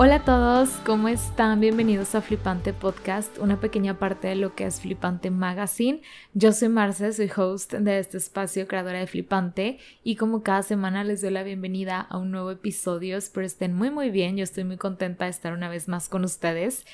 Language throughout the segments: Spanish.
Hola a todos, ¿cómo están? Bienvenidos a Flipante Podcast, una pequeña parte de lo que es Flipante Magazine. Yo soy Marce, soy host de este espacio, creadora de Flipante, y como cada semana les doy la bienvenida a un nuevo episodio. Espero estén muy muy bien, yo estoy muy contenta de estar una vez más con ustedes.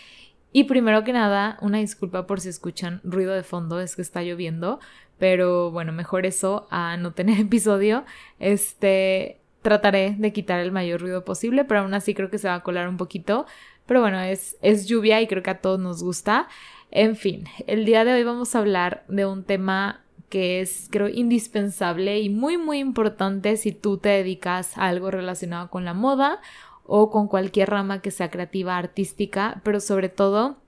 Y primero que nada, una disculpa por si escuchan ruido de fondo, es que está lloviendo, pero bueno, mejor eso a no tener episodio. Este, trataré de quitar el mayor ruido posible, pero aún así creo que se va a colar un poquito. Pero bueno, es, es lluvia y creo que a todos nos gusta. En fin, el día de hoy vamos a hablar de un tema que es, creo, indispensable y muy, muy importante si tú te dedicas a algo relacionado con la moda o con cualquier rama que sea creativa, artística, pero sobre todo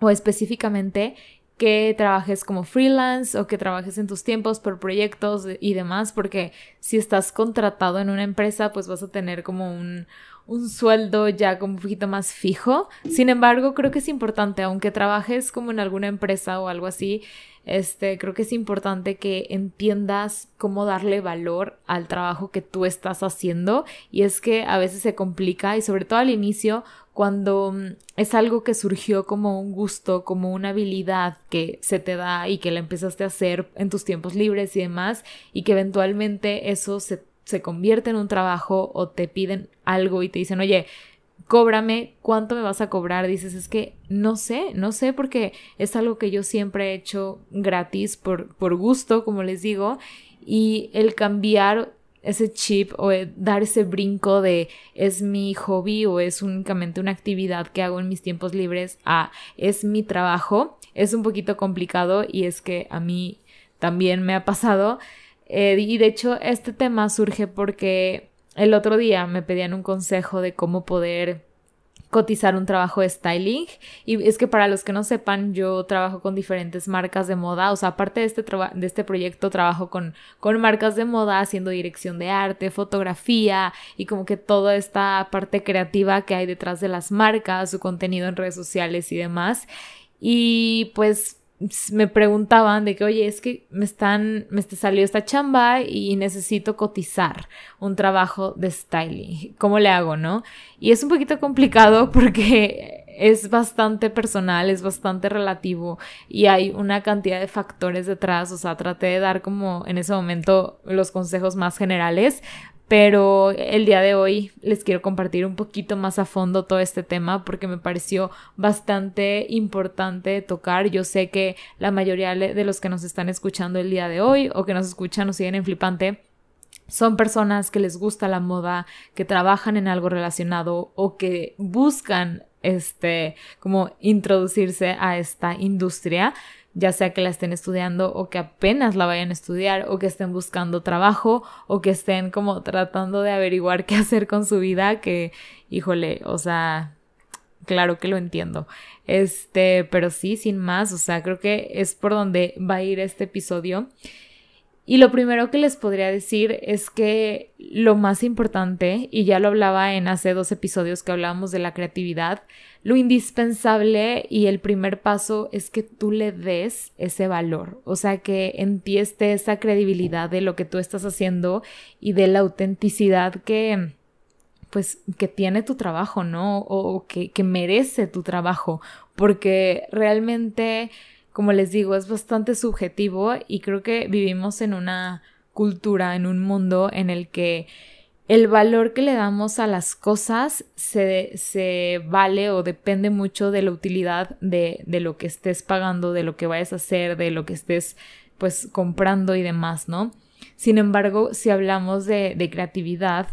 o específicamente que trabajes como freelance o que trabajes en tus tiempos por proyectos y demás, porque si estás contratado en una empresa, pues vas a tener como un, un sueldo ya como un poquito más fijo. Sin embargo, creo que es importante, aunque trabajes como en alguna empresa o algo así, este, creo que es importante que entiendas cómo darle valor al trabajo que tú estás haciendo y es que a veces se complica y sobre todo al inicio cuando mm, es algo que surgió como un gusto, como una habilidad que se te da y que la empezaste a hacer en tus tiempos libres y demás y que eventualmente eso se, se convierte en un trabajo o te piden algo y te dicen, oye, cóbrame, ¿cuánto me vas a cobrar? Dices, es que no sé, no sé porque es algo que yo siempre he hecho gratis por, por gusto, como les digo, y el cambiar ese chip o dar ese brinco de es mi hobby o es únicamente una actividad que hago en mis tiempos libres a es mi trabajo, es un poquito complicado y es que a mí también me ha pasado. Y de hecho este tema surge porque el otro día me pedían un consejo de cómo poder cotizar un trabajo de styling y es que para los que no sepan yo trabajo con diferentes marcas de moda o sea aparte de este, de este proyecto trabajo con, con marcas de moda haciendo dirección de arte fotografía y como que toda esta parte creativa que hay detrás de las marcas su contenido en redes sociales y demás. Y pues me preguntaban de que, oye, es que me están, me salió esta chamba y necesito cotizar un trabajo de styling. ¿Cómo le hago, no? Y es un poquito complicado porque es bastante personal, es bastante relativo y hay una cantidad de factores detrás. O sea, traté de dar como en ese momento los consejos más generales, pero el día de hoy les quiero compartir un poquito más a fondo todo este tema porque me pareció bastante importante tocar. Yo sé que la mayoría de los que nos están escuchando el día de hoy o que nos escuchan o siguen en Flipante son personas que les gusta la moda, que trabajan en algo relacionado o que buscan este como introducirse a esta industria ya sea que la estén estudiando o que apenas la vayan a estudiar o que estén buscando trabajo o que estén como tratando de averiguar qué hacer con su vida, que híjole, o sea, claro que lo entiendo. Este, pero sí, sin más, o sea, creo que es por donde va a ir este episodio. Y lo primero que les podría decir es que lo más importante, y ya lo hablaba en hace dos episodios que hablábamos de la creatividad, lo indispensable y el primer paso es que tú le des ese valor, o sea, que en ti esté esa credibilidad de lo que tú estás haciendo y de la autenticidad que pues que tiene tu trabajo, ¿no? O, que, que merece tu trabajo, porque realmente como les digo, es bastante subjetivo y creo que vivimos en una cultura, en un mundo en el que el valor que le damos a las cosas se, se vale o depende mucho de la utilidad de, de, lo que estés pagando, de lo que vayas a hacer, de lo que estés pues comprando y demás, ¿no? Sin embargo, si hablamos de, creatividad,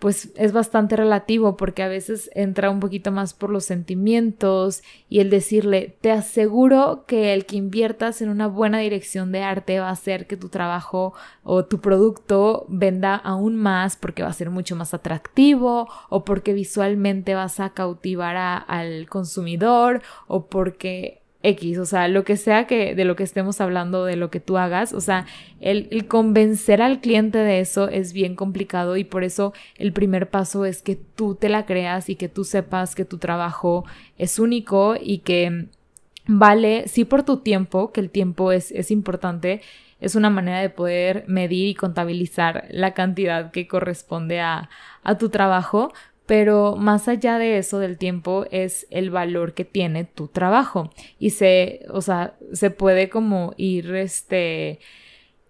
pues es bastante relativo porque a veces entra un poquito más por los sentimientos y el decirle, te aseguro que el que inviertas en una buena dirección de arte va a hacer que tu trabajo o tu producto venda aún más porque va a ser mucho más atractivo o porque visualmente vas a cautivar al consumidor o porque X, o sea, lo que sea que de lo que estemos hablando, de lo que tú hagas, o sea, el, convencer al cliente de eso es bien complicado y por eso el primer paso es que tú te la creas y que tú sepas que tu trabajo es único y que vale, sí por tu tiempo, que el tiempo es, es importante, es una manera de poder medir y contabilizar la cantidad que corresponde a, a tu trabajo, pero más allá de eso del tiempo es el valor que tiene tu trabajo y se, o sea, se puede como ir este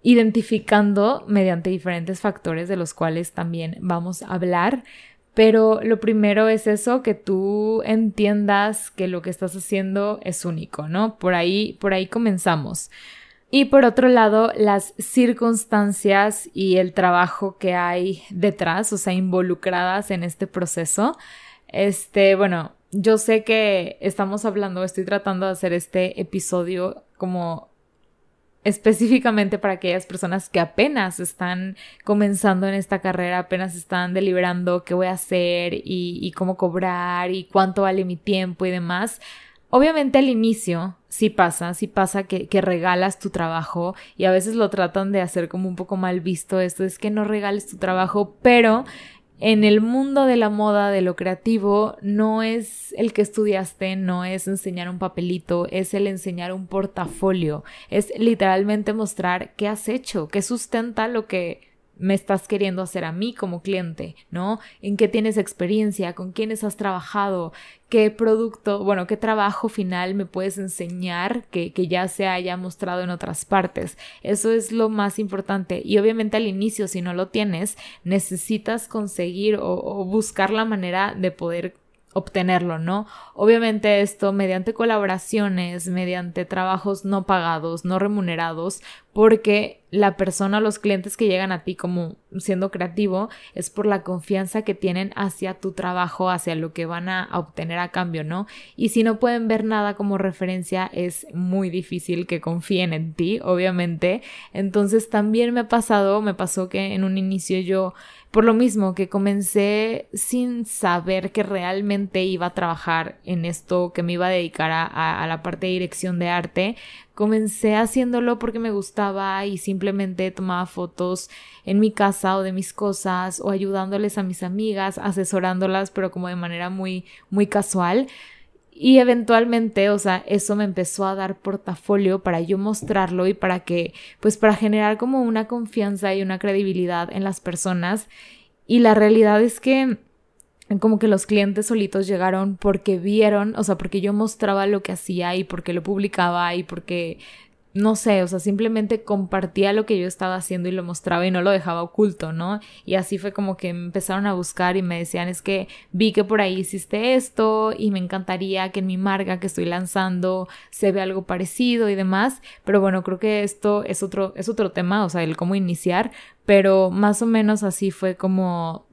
identificando mediante diferentes factores de los cuales también vamos a hablar. Pero lo primero es eso, que tú entiendas que lo que estás haciendo es único, ¿no? Por ahí, por ahí comenzamos. Y por otro lado, las circunstancias y el trabajo que hay detrás, o sea, involucradas en este proceso. Este, bueno, yo sé que estamos hablando, estoy tratando de hacer este episodio como específicamente para aquellas personas que apenas están comenzando en esta carrera, apenas están deliberando qué voy a hacer y, cómo cobrar y cuánto vale mi tiempo y demás. Obviamente al inicio sí pasa, sí pasa que, que, regalas tu trabajo y a veces lo tratan de hacer como un poco mal visto esto, es que no regales tu trabajo, pero en el mundo de la moda, de lo creativo, no es el que estudiaste, no es enseñar un papelito, es el enseñar un portafolio, es literalmente mostrar qué has hecho, qué sustenta lo que me estás queriendo hacer a mí como cliente, ¿no? En qué tienes experiencia, con quiénes has trabajado, qué producto, bueno, qué trabajo final me puedes enseñar que, que, ya se haya mostrado en otras partes. Eso es lo más importante. Y obviamente al inicio, si no lo tienes, necesitas conseguir o, o buscar la manera de poder obtenerlo, ¿no? Obviamente esto mediante colaboraciones, mediante trabajos no pagados, no remunerados, porque la persona, los clientes que llegan a ti como siendo creativo, es por la confianza que tienen hacia tu trabajo, hacia lo que van a obtener a cambio, ¿no? Y si no pueden ver nada como referencia, es muy difícil que confíen en ti, obviamente. Entonces también me ha pasado, me pasó que en un inicio yo por lo mismo que comencé sin saber que realmente iba a trabajar en esto, que me iba a dedicar a, la parte de dirección de arte, comencé haciéndolo porque me gustaba y simplemente tomaba fotos en mi casa o de mis cosas o ayudándoles a mis amigas, asesorándolas, pero como de manera muy, muy casual. Y eventualmente, o sea, eso me empezó a dar portafolio para yo mostrarlo y para que, pues para generar como una confianza y una credibilidad en las personas. Y la realidad es que como que los clientes solitos llegaron porque vieron, o sea, porque yo mostraba lo que hacía y porque lo publicaba y porque no sé, o sea, simplemente compartía lo que yo estaba haciendo y lo mostraba y no lo dejaba oculto, ¿no? Y así fue como que me empezaron a buscar y me decían, es que vi que por ahí hiciste esto y me encantaría que en mi marca que estoy lanzando se vea algo parecido y demás, pero bueno, creo que esto es otro, es otro tema, o sea, el cómo iniciar, pero más o menos así fue como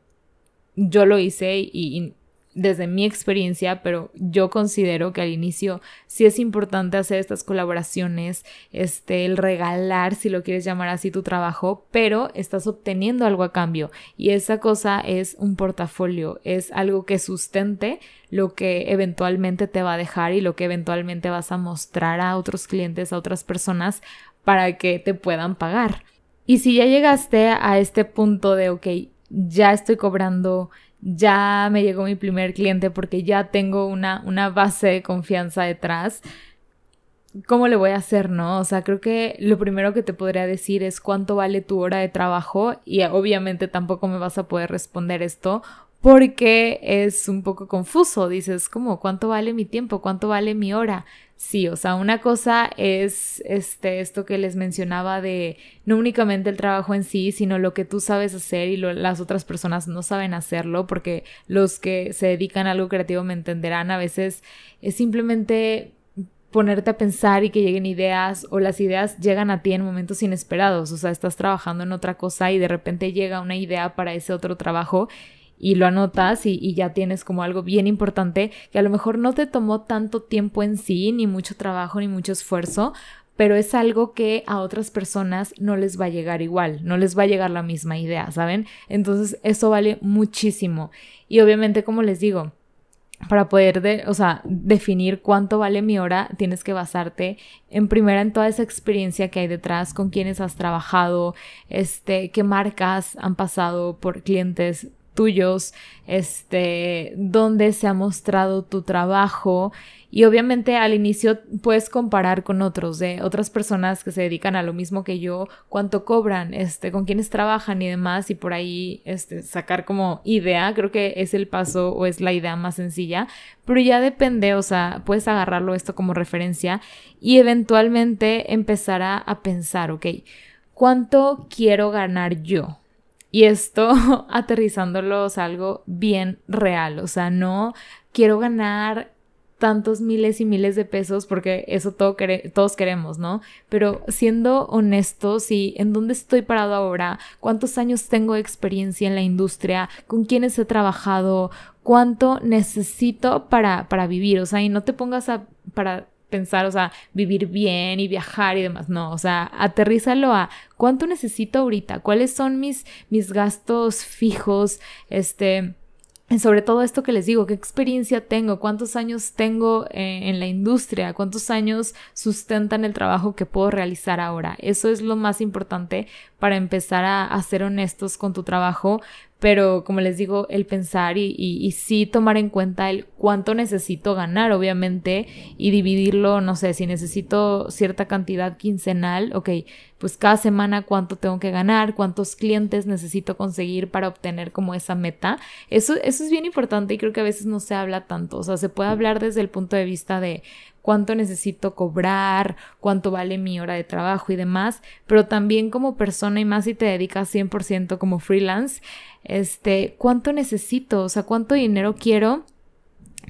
yo lo hice y, desde mi experiencia, pero yo considero que al inicio sí es importante hacer estas colaboraciones, este, el regalar, si lo quieres llamar así, tu trabajo, pero estás obteniendo algo a cambio y esa cosa es un portafolio, es algo que sustente lo que eventualmente te va a dejar y lo que eventualmente vas a mostrar a otros clientes, a otras personas para que te puedan pagar. Y si ya llegaste a este punto de, ok, ya estoy cobrando ya me llegó mi primer cliente porque ya tengo una, una base de confianza detrás. ¿Cómo le voy a hacer, no? O sea, creo que lo primero que te podría decir es cuánto vale tu hora de trabajo y obviamente tampoco me vas a poder responder esto porque es un poco confuso. Dices, ¿cómo? ¿Cuánto vale mi tiempo? ¿Cuánto vale mi hora? Sí, o sea, una cosa es este, esto que les mencionaba de no únicamente el trabajo en sí, sino lo que tú sabes hacer y las otras personas no saben hacerlo, porque los que se dedican a algo creativo me entenderán, a veces es simplemente ponerte a pensar y que lleguen ideas o las ideas llegan a ti en momentos inesperados, o sea, estás trabajando en otra cosa y de repente llega una idea para ese otro trabajo y lo anotas y, ya tienes como algo bien importante que a lo mejor no te tomó tanto tiempo en sí, ni mucho trabajo, ni mucho esfuerzo, pero es algo que a otras personas no les va a llegar igual, no les va a llegar la misma idea, ¿saben? Entonces eso vale muchísimo. Y obviamente, como les digo, para poder, de, o sea, definir cuánto vale mi hora, tienes que basarte en primera en toda esa experiencia que hay detrás, con quienes has trabajado, este, qué marcas han pasado por clientes tuyos, este, dónde se ha mostrado tu trabajo y obviamente al inicio puedes comparar con otros, de otras personas que se dedican a lo mismo que yo, cuánto cobran, este, con quiénes trabajan y demás, y por ahí este, sacar como idea, creo que es el paso o es la idea más sencilla, pero ya depende, o sea, puedes agarrarlo esto como referencia y eventualmente empezar a, a pensar, ok, ¿cuánto quiero ganar yo? Y esto aterrizándolo es algo bien real, o sea, no quiero ganar tantos miles y miles de pesos porque eso todo todos queremos, ¿no? Pero siendo honestos y en dónde estoy parado ahora, cuántos años tengo de experiencia en la industria, con quiénes he trabajado, cuánto necesito para, para vivir, o sea, y no te pongas a, para pensar, o sea, vivir bien y viajar y demás, no, o sea, aterrízalo a cuánto necesito ahorita, cuáles son mis, mis gastos fijos, este, sobre todo esto que les digo, qué experiencia tengo, cuántos años tengo eh, en la industria, cuántos años sustentan el trabajo que puedo realizar ahora. Eso es lo más importante para empezar a, a ser honestos con tu trabajo, pero como les digo, el pensar y, y, sí tomar en cuenta el cuánto necesito ganar, obviamente, y dividirlo, no sé, si necesito cierta cantidad quincenal, ok, pues cada semana cuánto tengo que ganar, cuántos clientes necesito conseguir para obtener como esa meta. Eso, eso es bien importante y creo que a veces no se habla tanto, o sea, se puede hablar desde el punto de vista de cuánto necesito cobrar, cuánto vale mi hora de trabajo y demás, pero también como persona y más si te dedicas 100% como freelance, este, cuánto necesito, o sea, cuánto dinero quiero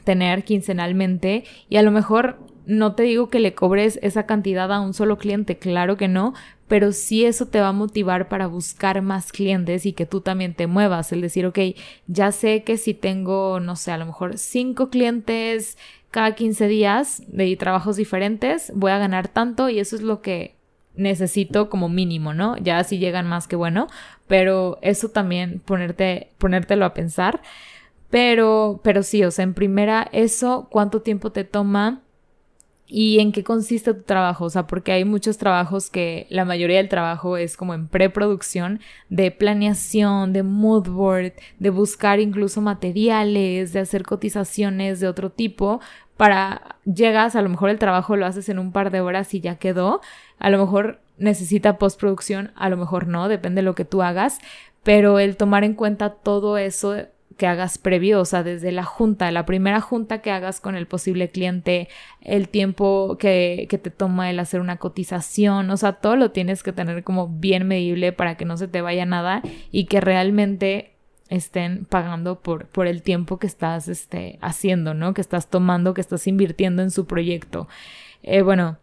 tener quincenalmente y a lo mejor no te digo que le cobres esa cantidad a un solo cliente, claro que no, pero sí eso te va a motivar para buscar más clientes y que tú también te muevas, el decir, ok, ya sé que si tengo, no sé, a lo mejor cinco clientes cada 15 días de trabajos diferentes, voy a ganar tanto y eso es lo que necesito como mínimo, ¿no? Ya si llegan más que bueno, pero eso también ponerte, ponértelo a pensar. Pero, pero sí, o sea, en primera, eso, cuánto tiempo te toma y en qué consiste tu trabajo, o sea, porque hay muchos trabajos que la mayoría del trabajo es como en preproducción, de planeación, de mood board, de buscar incluso materiales, de hacer cotizaciones de otro tipo, para llegas, a lo mejor el trabajo lo haces en un par de horas y ya quedó, a lo mejor necesita postproducción, a lo mejor no, depende de lo que tú hagas, pero el tomar en cuenta todo eso que hagas previo, o sea, desde la junta, la primera junta que hagas con el posible cliente, el tiempo que, que, te toma el hacer una cotización, o sea, todo lo tienes que tener como bien medible para que no se te vaya nada y que realmente estén pagando por, por el tiempo que estás este, haciendo, ¿no? Que estás tomando, que estás invirtiendo en su proyecto. Eh, bueno,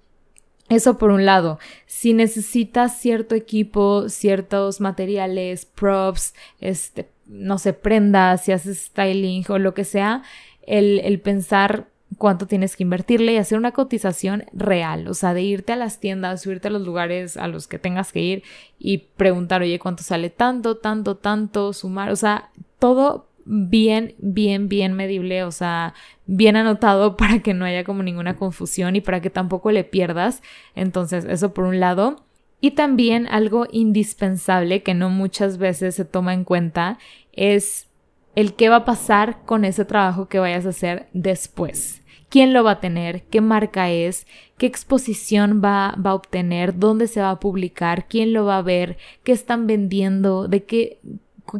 eso por un lado, si necesitas cierto equipo, ciertos materiales, props, este, no sé, prendas, si haces styling o lo que sea, el, el pensar cuánto tienes que invertirle y hacer una cotización real, o sea, de irte a las tiendas, subirte a los lugares a los que tengas que ir y preguntar, oye, ¿cuánto sale tanto, tanto, tanto, sumar? O sea, todo bien, bien, bien medible, o sea, bien anotado para que no haya como ninguna confusión y para que tampoco le pierdas. Entonces, eso por un lado. Y también algo indispensable que no muchas veces se toma en cuenta es el qué va a pasar con ese trabajo que vayas a hacer después. ¿Quién lo va a tener? ¿Qué marca es? ¿Qué exposición va, va a obtener? ¿Dónde se va a publicar? ¿Quién lo va a ver? ¿Qué están vendiendo? ¿De qué,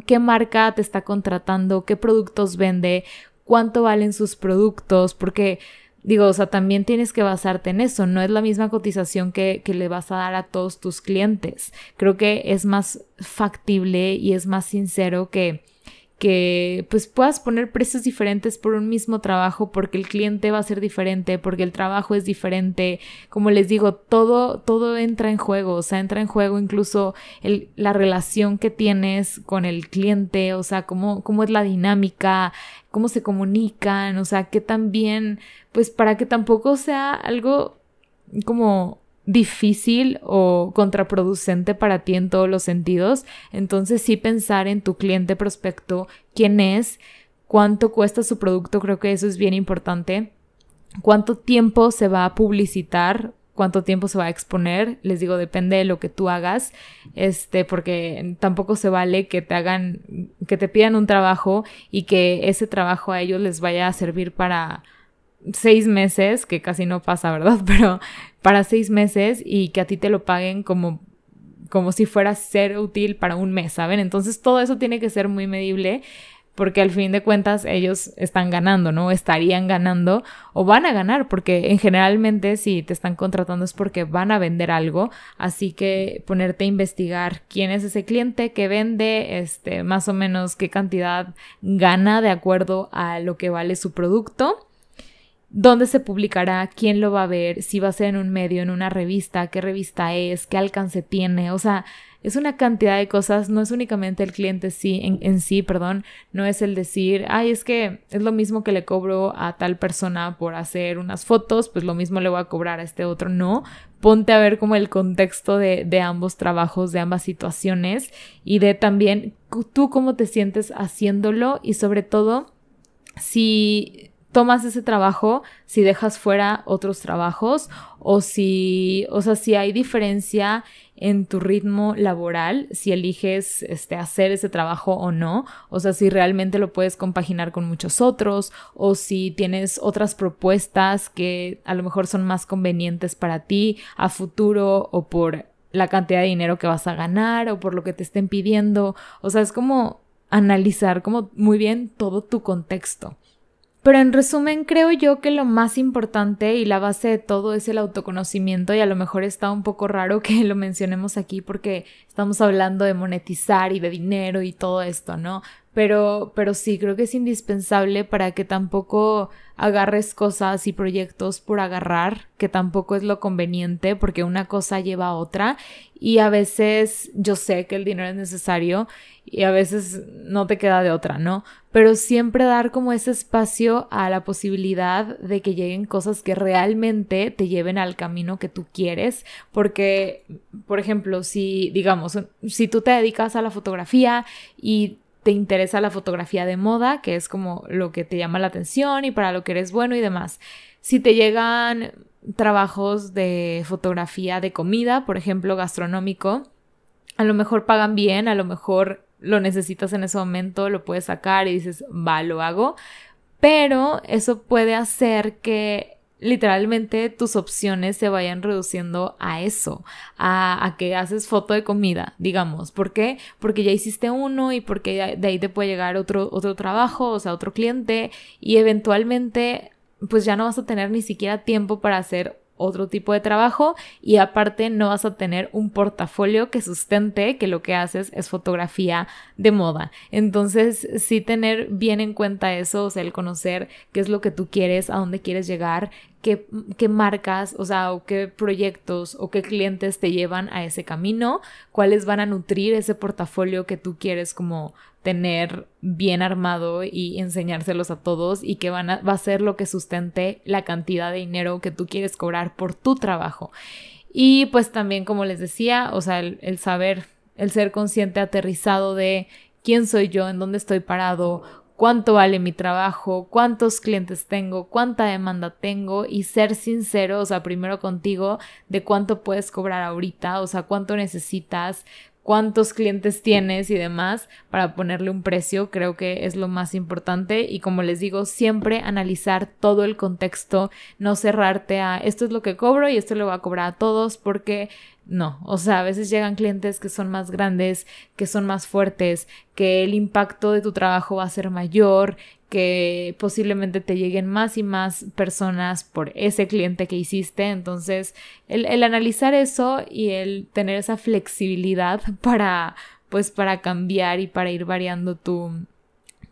qué marca te está contratando? ¿Qué productos vende? ¿Cuánto valen sus productos? Porque Digo, o sea, también tienes que basarte en eso, no es la misma cotización que, que, le vas a dar a todos tus clientes. Creo que es más factible y es más sincero que que pues puedas poner precios diferentes por un mismo trabajo porque el cliente va a ser diferente, porque el trabajo es diferente. Como les digo, todo, todo entra en juego, o sea, entra en juego incluso el, la relación que tienes con el cliente, o sea, cómo, cómo es la dinámica, cómo se comunican, o sea, que también, pues para que tampoco sea algo como difícil o contraproducente para ti en todos los sentidos. Entonces sí pensar en tu cliente prospecto, quién es, cuánto cuesta su producto, creo que eso es bien importante. Cuánto tiempo se va a publicitar cuánto tiempo se va a exponer. Les digo, depende de lo que tú hagas, este, porque tampoco se vale que te hagan, que te pidan un trabajo y que ese trabajo a ellos les vaya a servir para seis meses, que casi no pasa, ¿verdad? Pero para seis meses y que a ti te lo paguen como como si fuera ser útil para un mes, ¿saben? Entonces todo eso tiene que ser muy medible porque al fin de cuentas ellos están ganando, ¿no? Estarían ganando o van a ganar, porque en generalmente si te están contratando es porque van a vender algo, así que ponerte a investigar quién es ese cliente que vende, este, más o menos qué cantidad gana de acuerdo a lo que vale su producto dónde se publicará, quién lo va a ver, si va a ser en un medio, en una revista, qué revista es, qué alcance tiene, o sea, es una cantidad de cosas, no es únicamente el cliente sí, en, sí, perdón, no es el decir, ay, es que es lo mismo que le cobro a tal persona por hacer unas fotos, pues lo mismo le voy a cobrar a este otro, no, ponte a ver como el contexto de, de ambos trabajos, de ambas situaciones y de también tú cómo te sientes haciéndolo y sobre todo si tomas ese trabajo si dejas fuera otros trabajos o si, o sea, si hay diferencia en tu ritmo laboral, si eliges este, hacer ese trabajo o no, o sea, si realmente lo puedes compaginar con muchos otros, o si tienes otras propuestas que a lo mejor son más convenientes para ti a futuro o por la cantidad de dinero que vas a ganar o por lo que te estén pidiendo, o sea, es como analizar como muy bien todo tu contexto. Pero en resumen, creo yo que lo más importante y la base de todo es el autoconocimiento y a lo mejor está un poco raro que lo mencionemos aquí porque estamos hablando de monetizar y de dinero y todo esto, ¿no? Pero, pero sí, creo que es indispensable para que tampoco agarres cosas y proyectos por agarrar, que tampoco es lo conveniente porque una cosa lleva a otra y a veces yo sé que el dinero es necesario y a veces no te queda de otra, ¿no? Pero siempre dar como ese espacio a la posibilidad de que lleguen cosas que realmente te lleven al camino que tú quieres, porque, por ejemplo, si, digamos, si tú te dedicas a la fotografía y te interesa la fotografía de moda, que es como lo que te llama la atención y para lo que eres bueno y demás. Si te llegan trabajos de fotografía de comida, por ejemplo, gastronómico, a lo mejor pagan bien, a lo mejor lo necesitas en ese momento, lo puedes sacar y dices, va, lo hago. Pero eso puede hacer que literalmente tus opciones se vayan reduciendo a eso, a, que haces foto de comida, digamos. ¿Por qué? Porque ya hiciste uno y porque de ahí te puede llegar otro, otro trabajo, o sea, otro cliente y eventualmente pues ya no vas a tener ni siquiera tiempo para hacer otro tipo de trabajo y aparte no vas a tener un portafolio que sustente que lo que haces es fotografía de moda. Entonces, sí tener bien en cuenta eso, o sea, el conocer qué es lo que tú quieres, a dónde quieres llegar, qué, marcas, o sea, o qué proyectos o qué clientes te llevan a ese camino, cuáles van a nutrir ese portafolio que tú quieres como tener bien armado y enseñárselos a todos y que van a, va a ser lo que sustente la cantidad de dinero que tú quieres cobrar por tu trabajo. Y pues también, como les decía, o sea, el, el saber, el ser consciente, aterrizado de quién soy yo, en dónde estoy parado, cuánto vale mi trabajo, cuántos clientes tengo, cuánta demanda tengo y ser sincero, o sea, primero contigo de cuánto puedes cobrar ahorita, o sea, cuánto necesitas, cuántos clientes tienes y demás para ponerle un precio, creo que es lo más importante. Y como les digo, siempre analizar todo el contexto, no cerrarte a esto es lo que cobro y esto lo voy a cobrar a todos porque no, o sea, a veces llegan clientes que son más grandes, que son más fuertes, que el impacto de tu trabajo va a ser mayor, que posiblemente te lleguen más y más personas por ese cliente que hiciste. Entonces, el, el analizar eso y el tener esa flexibilidad para, pues, para cambiar y para ir variando tu,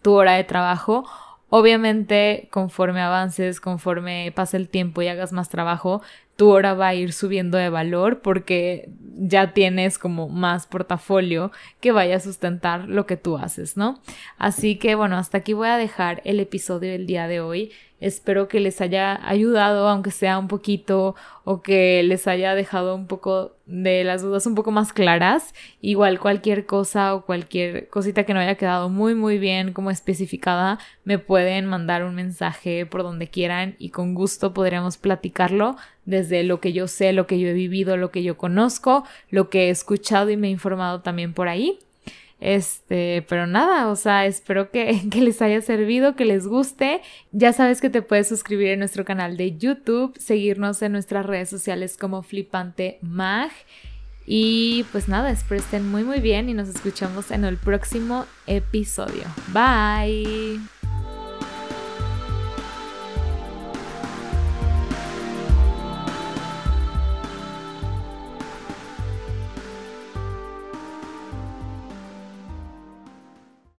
tu hora de trabajo Obviamente, conforme avances, conforme pase el tiempo y hagas más trabajo, tu hora va a ir subiendo de valor porque ya tienes como más portafolio que vaya a sustentar lo que tú haces, ¿no? Así que bueno, hasta aquí voy a dejar el episodio del día de hoy. Espero que les haya ayudado, aunque sea un poquito, o que les haya dejado un poco de las dudas un poco más claras. Igual cualquier cosa o cualquier cosita que no haya quedado muy muy bien como especificada, me pueden mandar un mensaje por donde quieran y con gusto podríamos platicarlo desde lo que yo sé, lo que yo he vivido, lo que yo conozco, lo que he escuchado y me he informado también por ahí. Este, pero nada, o sea, espero que, que, les haya servido, que les guste. Ya sabes que te puedes suscribir en nuestro canal de YouTube, seguirnos en nuestras redes sociales como Flipante Mag. Y pues nada, espero estén muy muy bien y nos escuchamos en el próximo episodio. Bye.